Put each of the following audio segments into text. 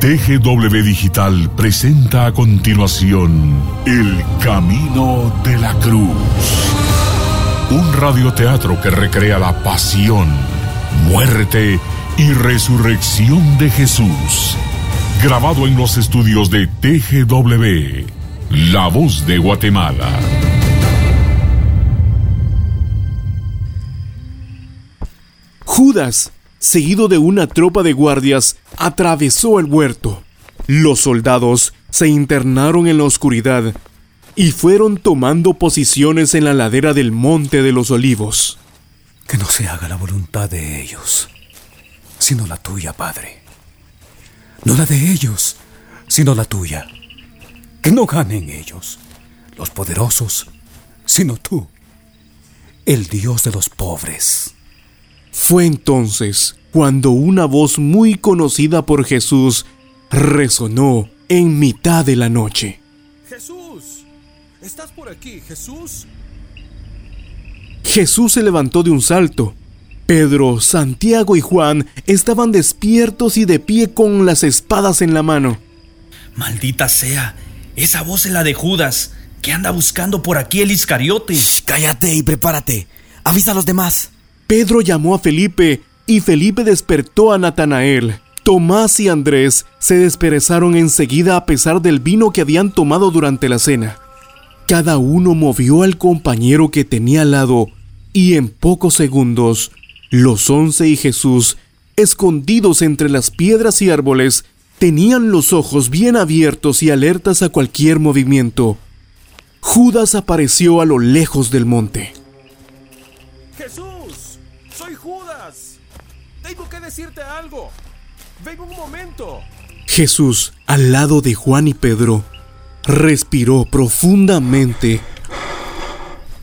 TGW Digital presenta a continuación El Camino de la Cruz. Un radioteatro que recrea la pasión, muerte y resurrección de Jesús. Grabado en los estudios de TGW, La Voz de Guatemala. Judas seguido de una tropa de guardias, atravesó el huerto. Los soldados se internaron en la oscuridad y fueron tomando posiciones en la ladera del Monte de los Olivos. Que no se haga la voluntad de ellos, sino la tuya, Padre. No la de ellos, sino la tuya. Que no ganen ellos, los poderosos, sino tú, el Dios de los pobres. Fue entonces cuando una voz muy conocida por Jesús resonó en mitad de la noche. Jesús, ¿estás por aquí, Jesús? Jesús se levantó de un salto. Pedro, Santiago y Juan estaban despiertos y de pie con las espadas en la mano. Maldita sea, esa voz es la de Judas, que anda buscando por aquí el Iscariote. cállate y prepárate. Avisa a los demás. Pedro llamó a Felipe y Felipe despertó a Natanael. Tomás y Andrés se desperezaron enseguida a pesar del vino que habían tomado durante la cena. Cada uno movió al compañero que tenía al lado y en pocos segundos los once y Jesús, escondidos entre las piedras y árboles, tenían los ojos bien abiertos y alertas a cualquier movimiento. Judas apareció a lo lejos del monte. Tengo que decirte algo. Ven un momento. Jesús, al lado de Juan y Pedro, respiró profundamente,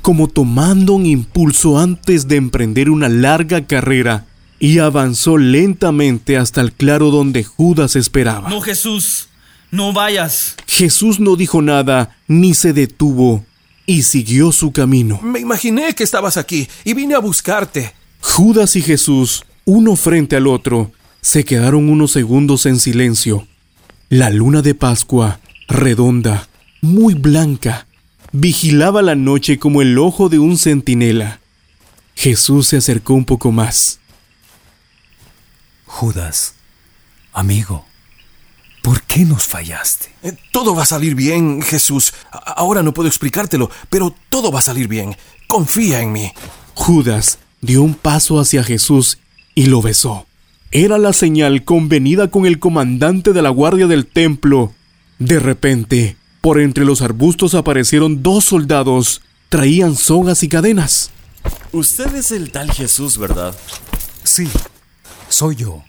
como tomando un impulso antes de emprender una larga carrera, y avanzó lentamente hasta el claro donde Judas esperaba. No, Jesús, no vayas. Jesús no dijo nada, ni se detuvo, y siguió su camino. Me imaginé que estabas aquí y vine a buscarte. Judas y Jesús, uno frente al otro, se quedaron unos segundos en silencio. La luna de Pascua, redonda, muy blanca, vigilaba la noche como el ojo de un centinela. Jesús se acercó un poco más. Judas, amigo, ¿por qué nos fallaste? Eh, todo va a salir bien, Jesús. Ahora no puedo explicártelo, pero todo va a salir bien. Confía en mí. Judas dio un paso hacia Jesús y lo besó. Era la señal convenida con el comandante de la guardia del templo. De repente, por entre los arbustos aparecieron dos soldados. Traían sogas y cadenas. Usted es el tal Jesús, ¿verdad? Sí, soy yo.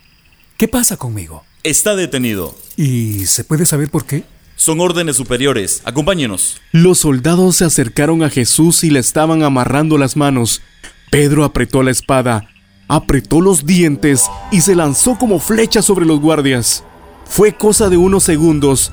¿Qué pasa conmigo? Está detenido. ¿Y se puede saber por qué? Son órdenes superiores. Acompáñenos. Los soldados se acercaron a Jesús y le estaban amarrando las manos. Pedro apretó la espada, apretó los dientes y se lanzó como flecha sobre los guardias. Fue cosa de unos segundos.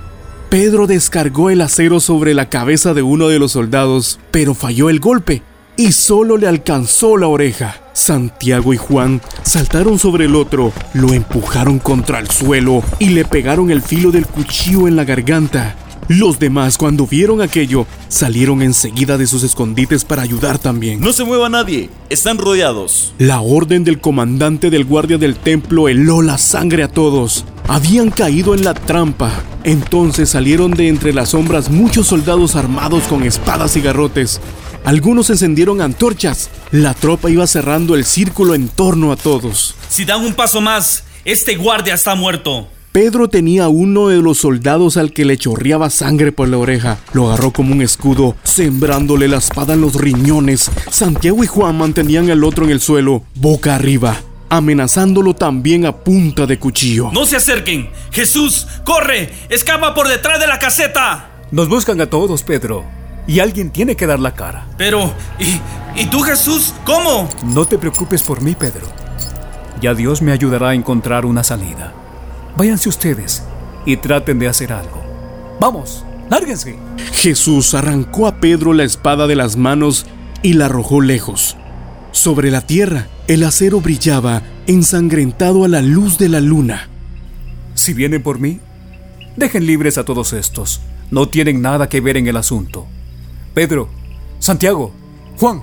Pedro descargó el acero sobre la cabeza de uno de los soldados, pero falló el golpe y solo le alcanzó la oreja. Santiago y Juan saltaron sobre el otro, lo empujaron contra el suelo y le pegaron el filo del cuchillo en la garganta. Los demás, cuando vieron aquello, salieron enseguida de sus escondites para ayudar también. No se mueva nadie, están rodeados. La orden del comandante del guardia del templo heló la sangre a todos. Habían caído en la trampa. Entonces salieron de entre las sombras muchos soldados armados con espadas y garrotes. Algunos encendieron antorchas. La tropa iba cerrando el círculo en torno a todos. Si dan un paso más, este guardia está muerto. Pedro tenía uno de los soldados al que le chorreaba sangre por la oreja. Lo agarró como un escudo, sembrándole la espada en los riñones. Santiago y Juan mantenían al otro en el suelo, boca arriba, amenazándolo también a punta de cuchillo. No se acerquen. Jesús, corre, escapa por detrás de la caseta. Nos buscan a todos, Pedro. Y alguien tiene que dar la cara. Pero, ¿y, ¿y tú Jesús? ¿Cómo? No te preocupes por mí, Pedro. Ya Dios me ayudará a encontrar una salida. Váyanse ustedes y traten de hacer algo. Vamos, lárguense. Jesús arrancó a Pedro la espada de las manos y la arrojó lejos. Sobre la tierra, el acero brillaba ensangrentado a la luz de la luna. Si vienen por mí, dejen libres a todos estos. No tienen nada que ver en el asunto. Pedro, Santiago, Juan,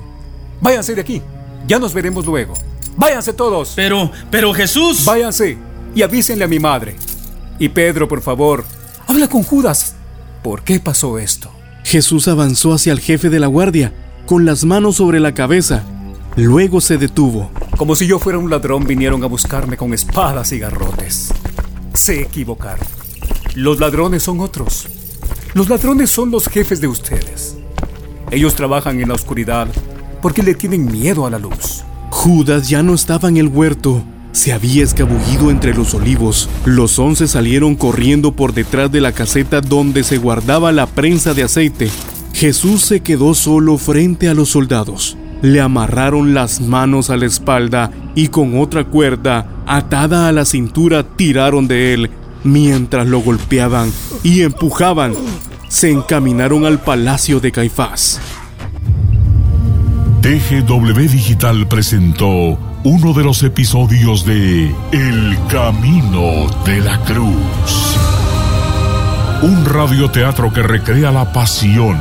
váyanse de aquí. Ya nos veremos luego. Váyanse todos. Pero, pero Jesús. Váyanse y avísenle a mi madre. Y Pedro, por favor, habla con Judas. ¿Por qué pasó esto? Jesús avanzó hacia el jefe de la guardia, con las manos sobre la cabeza. Luego se detuvo. Como si yo fuera un ladrón, vinieron a buscarme con espadas y garrotes. Se equivocaron. Los ladrones son otros. Los ladrones son los jefes de ustedes. Ellos trabajan en la oscuridad porque le tienen miedo a la luz. Judas ya no estaba en el huerto. Se había escabullido entre los olivos. Los once salieron corriendo por detrás de la caseta donde se guardaba la prensa de aceite. Jesús se quedó solo frente a los soldados. Le amarraron las manos a la espalda y con otra cuerda atada a la cintura tiraron de él mientras lo golpeaban y empujaban. Se encaminaron al palacio de Caifás. TGW Digital presentó uno de los episodios de El Camino de la Cruz. Un radioteatro que recrea la pasión,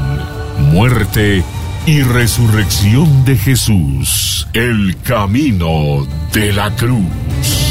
muerte y resurrección de Jesús. El Camino de la Cruz.